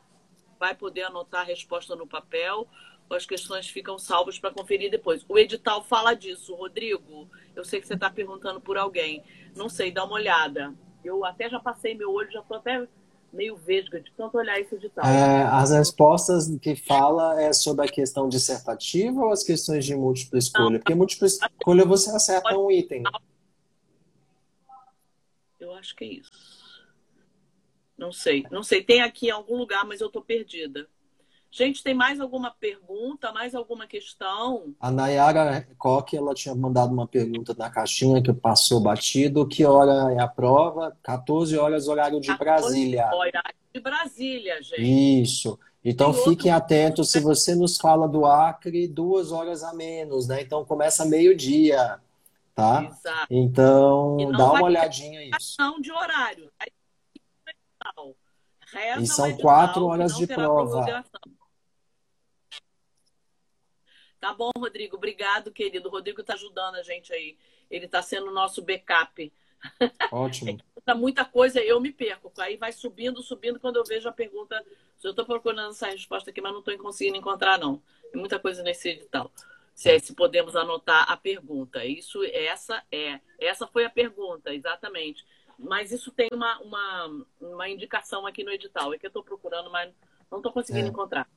B: vai poder anotar a resposta no papel as questões ficam salvas para conferir depois. O edital fala disso. Rodrigo, eu sei que você está perguntando por alguém. Não sei, dá uma olhada. Eu até já passei meu olho, já estou até meio vesga de tanto olhar esse edital.
A: É, as respostas que fala é sobre a questão dissertativa ou as questões de múltipla escolha? Porque múltipla escolha você acerta um item.
B: Eu acho que é isso. Não sei, não sei. Tem aqui em algum lugar, mas eu estou perdida. Gente, tem mais alguma pergunta, mais alguma questão?
A: A Nayara Coque, ela tinha mandado uma pergunta na caixinha que passou batido. Que hora é a prova? 14 horas, horário de Brasília.
B: Horário de Brasília, gente.
A: Isso. Então fiquem outro... atentos, se você nos fala do Acre, duas horas a menos, né? Então começa meio-dia, tá? Exato. Então dá uma olhadinha nisso.
B: Não de horário.
A: e são quatro horas de prova.
B: Tá bom, Rodrigo. Obrigado, querido. O Rodrigo está ajudando a gente aí. Ele está sendo o nosso backup.
A: Ótimo.
B: É muita coisa, eu me perco. Aí vai subindo, subindo. Quando eu vejo a pergunta, eu estou procurando essa resposta aqui, mas não estou conseguindo encontrar, não. Tem muita coisa nesse edital. Se, é, se podemos anotar a pergunta. Isso, essa é. Essa foi a pergunta, exatamente. Mas isso tem uma, uma, uma indicação aqui no edital. É que eu estou procurando, mas não estou conseguindo é. encontrar.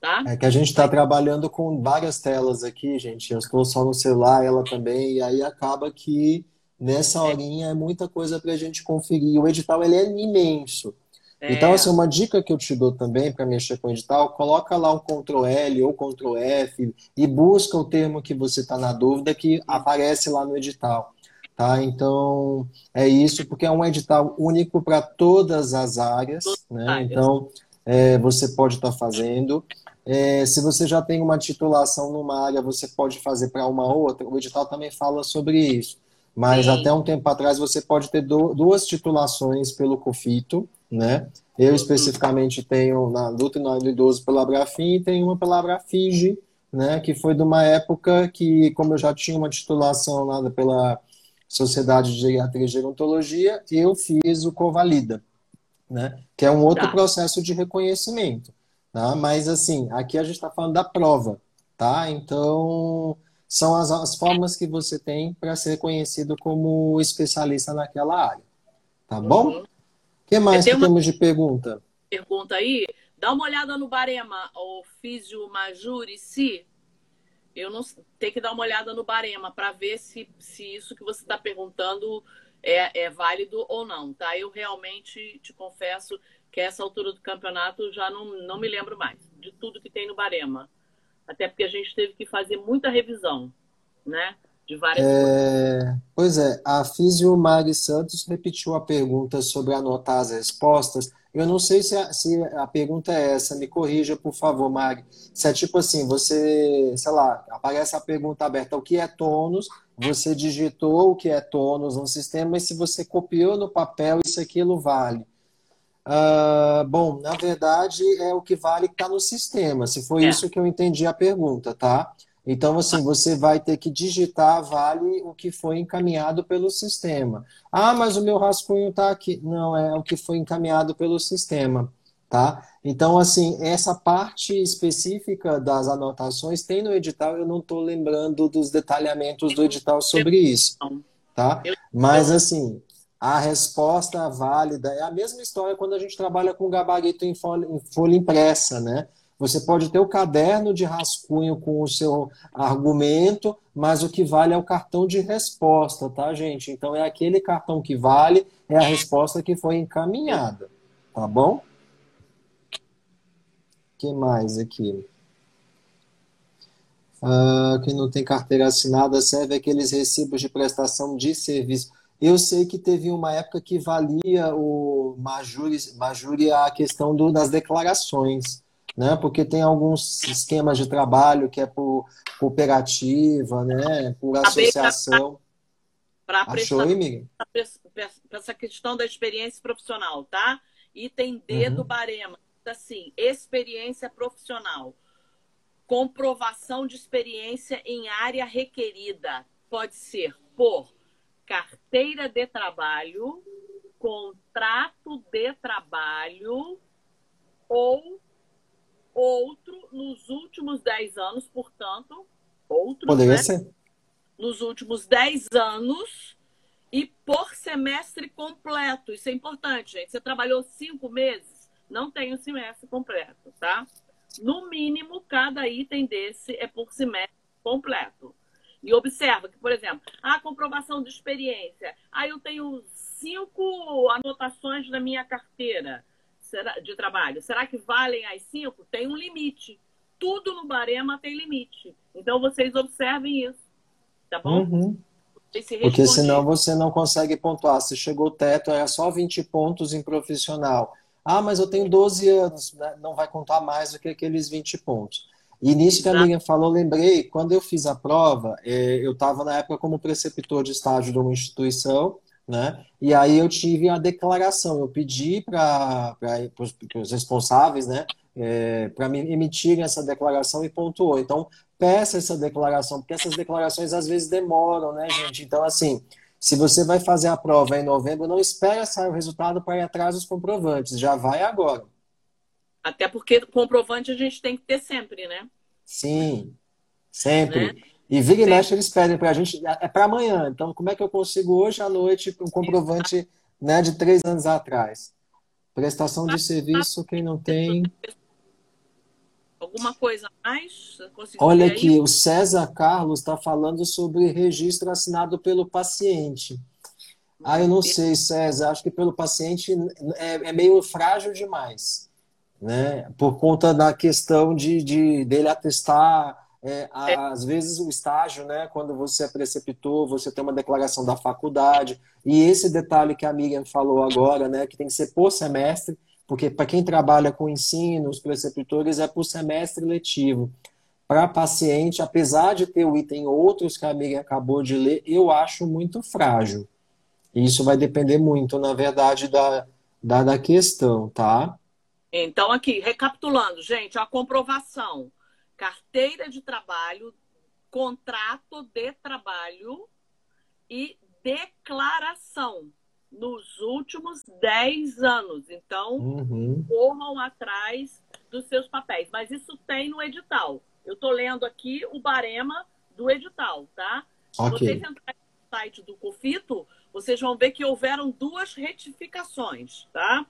B: Tá?
A: É que a gente está trabalhando com várias telas aqui, gente. Eu estou só no celular, ela também, e aí acaba que nessa horinha é muita coisa para a gente conferir. O edital ele é imenso. É. Então, assim, uma dica que eu te dou também para mexer com o edital, coloca lá um Ctrl L ou Ctrl F e busca o termo que você está na dúvida que aparece lá no edital. Tá? Então, é isso, porque é um edital único para todas as áreas. Né? Então, é, você pode estar tá fazendo. É, se você já tem uma titulação numa área, você pode fazer para uma outra. O edital também fala sobre isso. Mas Sim. até um tempo atrás você pode ter do, duas titulações pelo COFITO, né? Eu especificamente tenho na luta no idoso pela Abrafim e tenho uma pela Abrafige, né? Que foi de uma época que, como eu já tinha uma titulação lá pela Sociedade de Geriatria e Gerontologia, eu fiz o Covalida, né? Que é um outro tá. processo de reconhecimento. Tá? Mas, assim, aqui a gente está falando da prova, tá? Então, são as, as formas que você tem para ser conhecido como especialista naquela área. Tá bom? O uhum. que mais que temos de pergunta?
B: Pergunta aí. Dá uma olhada no Barema, o Físio Majuri, se eu não tenho que dar uma olhada no Barema para ver se, se isso que você está perguntando é, é válido ou não, tá? Eu realmente te confesso que essa altura do campeonato já não, não me lembro mais de tudo que tem no Barema. Até porque a gente teve que fazer muita revisão, né? De várias
A: é... coisas. Pois é, a Físio Mari Santos repetiu a pergunta sobre anotar as respostas. Eu não sei se a, se a pergunta é essa, me corrija, por favor, Mari. Se é tipo assim, você, sei lá, aparece a pergunta aberta, o que é tônus? Você digitou o que é tônus no sistema, e se você copiou no papel, isso aquilo vale. Uh, bom, na verdade é o que vale que está no sistema, se foi é. isso que eu entendi a pergunta, tá? Então, assim, você vai ter que digitar vale o que foi encaminhado pelo sistema. Ah, mas o meu rascunho está aqui. Não, é o que foi encaminhado pelo sistema, tá? Então, assim, essa parte específica das anotações tem no edital, eu não estou lembrando dos detalhamentos do edital sobre isso, tá? Mas, assim, a resposta válida é a mesma história quando a gente trabalha com gabarito em folha, em folha impressa, né? Você pode ter o caderno de rascunho com o seu argumento, mas o que vale é o cartão de resposta, tá, gente? Então é aquele cartão que vale, é a resposta que foi encaminhada, tá bom? que mais aqui? Uh, quem não tem carteira assinada serve aqueles recibos de prestação de serviço. Eu sei que teve uma época que valia o majuri, majuri a questão do, das declarações, né? Porque tem alguns esquemas de trabalho que é por cooperativa, né? Por associação.
B: Para essa questão da experiência profissional, tá? Item D uhum. do Barema. Assim, experiência profissional comprovação de experiência em área requerida. Pode ser por carteira de trabalho, contrato de trabalho ou outro nos últimos 10 anos, portanto, outro
A: Poderia né? ser.
B: nos últimos 10 anos e por semestre completo. Isso é importante, gente. Você trabalhou cinco meses, não tem o semestre completo, tá? No mínimo, cada item desse é por semestre completo. E observa que, por exemplo, a comprovação de experiência. Ah, eu tenho cinco anotações na minha carteira de trabalho. Será que valem as cinco? Tem um limite. Tudo no Barema tem limite. Então, vocês observem isso. Tá bom?
A: Uhum. Se Porque senão você não consegue pontuar. Se chegou o teto, era só 20 pontos em profissional ah, mas eu tenho 12 anos, né? não vai contar mais do que aqueles 20 pontos. E nisso que a amiga falou, lembrei, quando eu fiz a prova, é, eu estava na época como preceptor de estágio de uma instituição, né? E aí eu tive a declaração, eu pedi para os responsáveis, né, é, para me emitirem essa declaração e pontuou. Então, peça essa declaração, porque essas declarações às vezes demoram, né, gente? Então, assim, se você vai fazer a prova em novembro, não espera sair o resultado para ir atrás dos comprovantes. Já vai agora.
B: Até porque comprovante a gente tem que ter sempre, né?
A: Sim, sempre. Né? E vira e mexe eles pedem para a gente, é para amanhã. Então, como é que eu consigo hoje à noite um comprovante né, de três anos atrás? Prestação de serviço, quem não tem.
B: Alguma coisa mais?
A: Olha aqui, o César Carlos está falando sobre registro assinado pelo paciente. Ah, eu não sei, César. Acho que pelo paciente é, é meio frágil demais, né? Por conta da questão de, de dele atestar é, às vezes o estágio, né? Quando você é preceptor, você tem uma declaração da faculdade. E esse detalhe que a Miriam falou agora, né? Que tem que ser por semestre porque para quem trabalha com ensino, os preceptores, é por semestre letivo. Para paciente, apesar de ter o item outros que a amiga acabou de ler, eu acho muito frágil. Isso vai depender muito, na verdade, da, da, da questão, tá?
B: Então, aqui, recapitulando, gente, a comprovação. Carteira de trabalho, contrato de trabalho e declaração nos últimos 10 anos. Então, uhum. corram atrás dos seus papéis. Mas isso tem no edital. Eu estou lendo aqui o barema do edital, tá? Okay. Se vocês entrarem no site do Confito, vocês vão ver que houveram duas retificações, tá?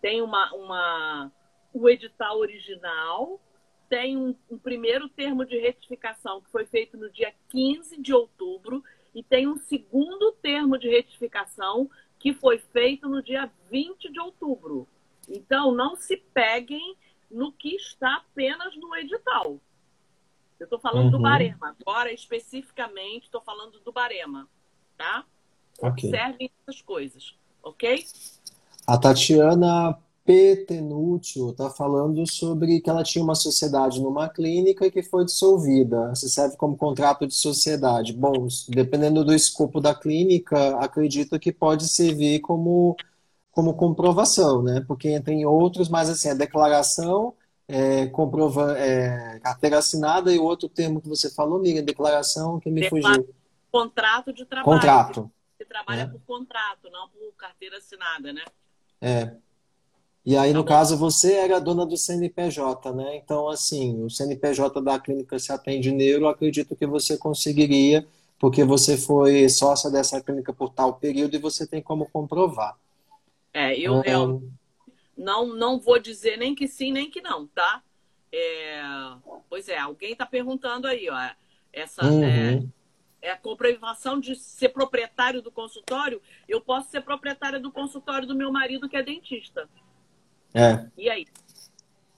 B: Tem uma, uma o edital original, tem um, um primeiro termo de retificação que foi feito no dia 15 de outubro e tem um segundo termo de retificação que foi feito no dia 20 de outubro. Então, não se peguem no que está apenas no edital. Eu estou falando uhum. do Barema. Agora, especificamente, estou falando do Barema. Tá? Okay. Observem essas coisas. Ok?
A: A Tatiana Petenútil está falando sobre que ela tinha uma sociedade numa clínica e que foi dissolvida. Se serve como contrato de sociedade. Bom, dependendo do escopo da clínica, acredito que pode servir como, como comprovação, né? Porque entra em outros, mas assim, a declaração, é, comprova, é, carteira assinada e o outro termo que você falou, Miriam, declaração que me fugiu.
B: Contrato de trabalho.
A: Contrato.
B: Você trabalha é. por contrato, não por carteira assinada, né?
A: É. E aí, no caso, você era dona do CNPJ, né? Então, assim, o CNPJ da clínica se atende neuro, acredito que você conseguiria, porque você foi sócia dessa clínica por tal período e você tem como comprovar.
B: É, eu, eu não, não vou dizer nem que sim, nem que não, tá? É, pois é, alguém está perguntando aí, ó. Essa uhum. é, é a comprovação de ser proprietário do consultório. Eu posso ser proprietária do consultório do meu marido, que é dentista.
A: É.
B: E aí?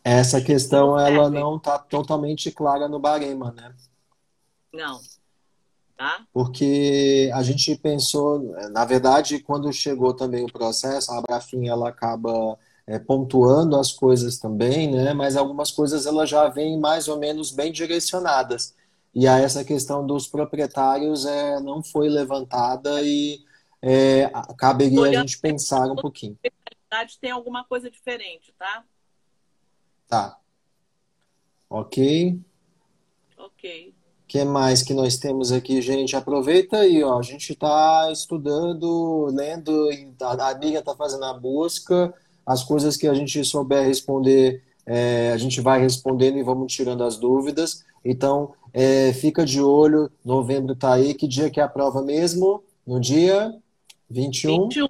A: Essa questão, ela não está totalmente clara no Barema, né?
B: Não. Tá?
A: Porque a gente pensou, na verdade, quando chegou também o processo, a Abrafim, ela acaba é, pontuando as coisas também, né? Mas algumas coisas ela já vêm mais ou menos bem direcionadas. E aí essa questão dos proprietários é, não foi levantada e é, caberia a gente pensar um pouquinho.
B: Tem alguma coisa diferente, tá?
A: Tá. Ok.
B: Ok.
A: O que mais que nós temos aqui, gente? Aproveita aí, ó. A gente está estudando, lendo, a amiga está fazendo a busca. As coisas que a gente souber responder, é, a gente vai respondendo e vamos tirando as dúvidas. Então, é, fica de olho. Novembro está aí. Que dia que é a prova mesmo? No dia 21? 21.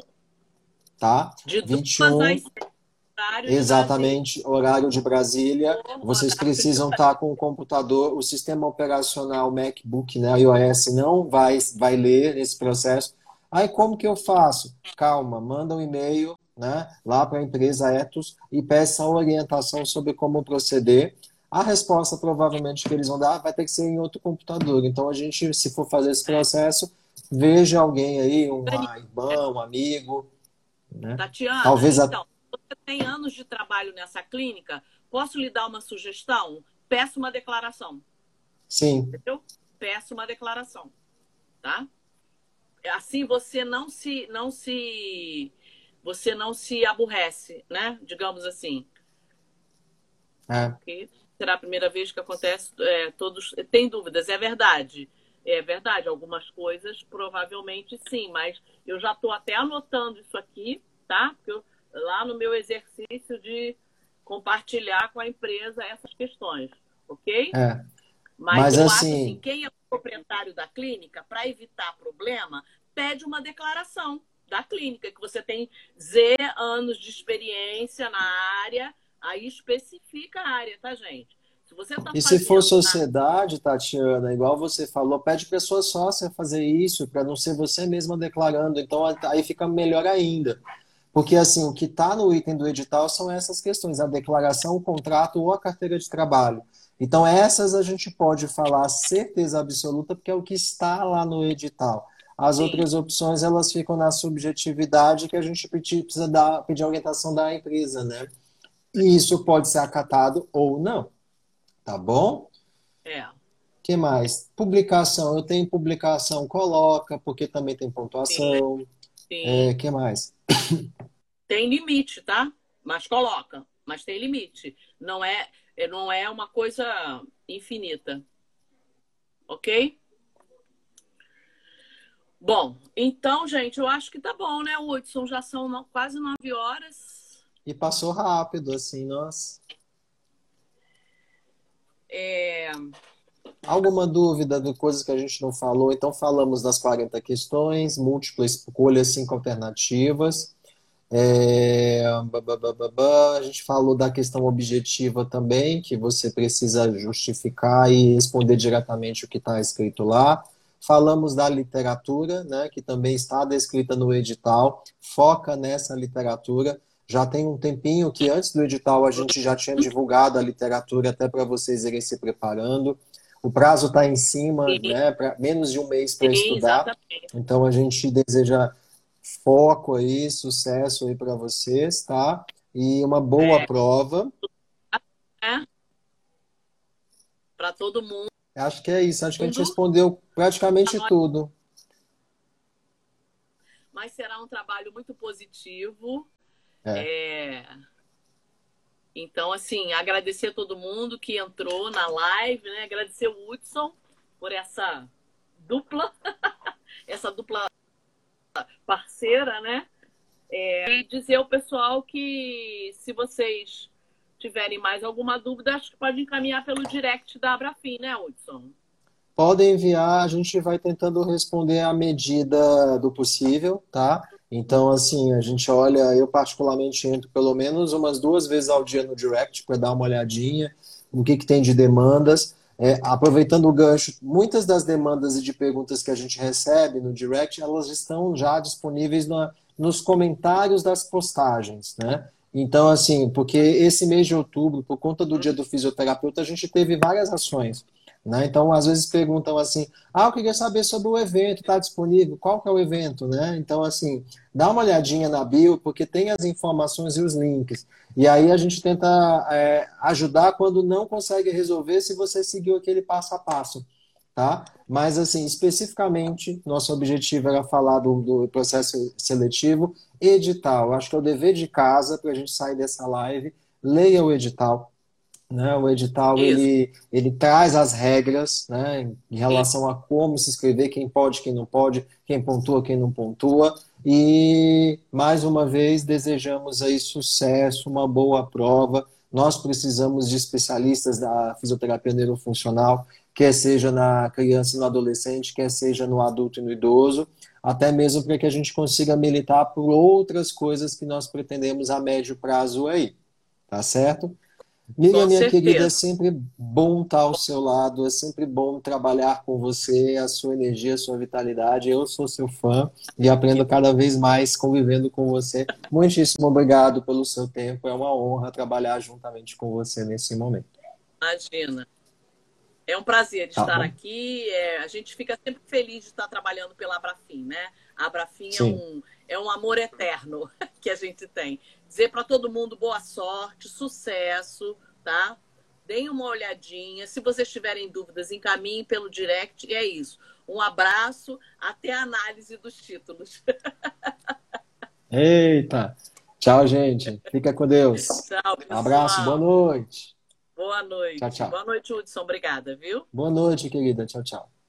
A: Tá?
B: De 21. Às
A: Horário Exatamente, horário de Brasília. Vocês precisam estar com o computador, o sistema operacional MacBook, né, iOS, não vai, vai ler esse processo. Aí como que eu faço? Calma, manda um e-mail né, lá para a empresa Etos e peça orientação sobre como proceder. A resposta provavelmente que eles vão dar vai ter que ser em outro computador. Então a gente, se for fazer esse processo, veja alguém aí, um irmão, um amigo. Né?
B: Tatiana, Talvez a... então, você tem anos de trabalho nessa clínica, posso lhe dar uma sugestão? Peça uma declaração.
A: Sim.
B: Entendeu? Peça uma declaração, tá? Assim você não se não se você não se aborrece, né? Digamos assim.
A: É.
B: será a primeira vez que acontece. É, todos tem dúvidas, é verdade. É verdade, algumas coisas provavelmente sim, mas eu já estou até anotando isso aqui, tá? Porque eu, lá no meu exercício de compartilhar com a empresa essas questões, ok?
A: É.
B: Mas, Mas eu assim... acho assim, quem é o proprietário da clínica, para evitar problema, pede uma declaração da clínica, que você tem Z anos de experiência na área, aí especifica a área, tá, gente?
A: Se você tá e se for sociedade, na... Tatiana, igual você falou, pede pessoa sócia fazer isso, para não ser você mesma declarando. Então aí fica melhor ainda. Porque, assim, o que está no item do edital são essas questões, a declaração, o contrato ou a carteira de trabalho. Então, essas a gente pode falar certeza absoluta, porque é o que está lá no edital. As Sim. outras opções, elas ficam na subjetividade que a gente precisa dar, pedir orientação da empresa, né? E isso pode ser acatado ou não. Tá bom?
B: É.
A: que mais? Publicação. Eu tenho publicação, coloca, porque também tem pontuação. Sim. Sim. É, que mais?
B: Tem limite, tá? Mas coloca. Mas tem limite. Não é, não é uma coisa infinita. Ok? Bom, então, gente, eu acho que tá bom, né, Hudson? Já são quase nove horas.
A: E passou rápido, assim, nossa.
B: É...
A: Alguma dúvida de coisas que a gente não falou? Então, falamos das 40 questões, múltipla escolha, cinco alternativas. É... A gente falou da questão objetiva também, que você precisa justificar e responder diretamente o que está escrito lá. Falamos da literatura, né, que também está descrita no edital, foca nessa literatura. Já tem um tempinho que antes do edital a gente já tinha divulgado a literatura até para vocês irem se preparando. O prazo está em cima, né, para menos de um mês para estudar. Exatamente. Então a gente deseja foco aí, sucesso aí para vocês, tá? E uma boa é. prova.
B: É. Para todo mundo.
A: Acho que é isso. Acho que a gente respondeu praticamente tudo.
B: Mas será um trabalho muito positivo. É. é... Então, assim, agradecer a todo mundo que entrou na live, né? Agradecer o Hudson por essa dupla, essa dupla parceira, né? É, e dizer ao pessoal que se vocês tiverem mais alguma dúvida, acho que pode encaminhar pelo direct da Abrafim, né, Hudson?
A: Podem enviar, a gente vai tentando responder à medida do possível, tá? Então, assim, a gente olha, eu particularmente entro pelo menos umas duas vezes ao dia no direct para dar uma olhadinha no que, que tem de demandas. É, aproveitando o gancho, muitas das demandas e de perguntas que a gente recebe no direct, elas estão já disponíveis na, nos comentários das postagens, né? Então, assim, porque esse mês de outubro, por conta do dia do fisioterapeuta, a gente teve várias ações. Né? Então, às vezes perguntam assim: ah, eu queria saber sobre o evento, está disponível? Qual que é o evento? Né? Então, assim, dá uma olhadinha na bio, porque tem as informações e os links. E aí a gente tenta é, ajudar quando não consegue resolver se você seguiu aquele passo a passo. Tá? Mas, assim, especificamente, nosso objetivo era falar do, do processo seletivo, edital. Acho que é o dever de casa para a gente sair dessa live. Leia o edital, né? O edital ele, ele traz as regras né, em relação a como se inscrever, quem pode, quem não pode, quem pontua, quem não pontua. E mais uma vez desejamos aí sucesso, uma boa prova. Nós precisamos de especialistas da fisioterapia neurofuncional, quer seja na criança e no adolescente, quer seja no adulto e no idoso, até mesmo para que a gente consiga militar por outras coisas que nós pretendemos a médio prazo aí. Tá certo? Miriam, minha querida, é sempre bom estar ao seu lado, é sempre bom trabalhar com você, a sua energia, a sua vitalidade. Eu sou seu fã e aprendo cada vez mais convivendo com você. Muitíssimo obrigado pelo seu tempo, é uma honra trabalhar juntamente com você nesse momento.
B: Imagina. É um prazer tá estar bom. aqui. É, a gente fica sempre feliz de estar trabalhando pela Abrafim, né? A Abrafim é um, é um amor eterno que a gente tem dizer para todo mundo boa sorte, sucesso, tá? Deem uma olhadinha. Se vocês tiverem dúvidas, encaminhem pelo direct. E é isso. Um abraço, até a análise dos títulos.
A: Eita! Tchau, gente. Fica com Deus. Tchau, pessoal. Um abraço, boa noite.
B: Boa noite. Tchau, tchau. Boa noite, Hudson. Obrigada, viu?
A: Boa noite, querida. Tchau, tchau.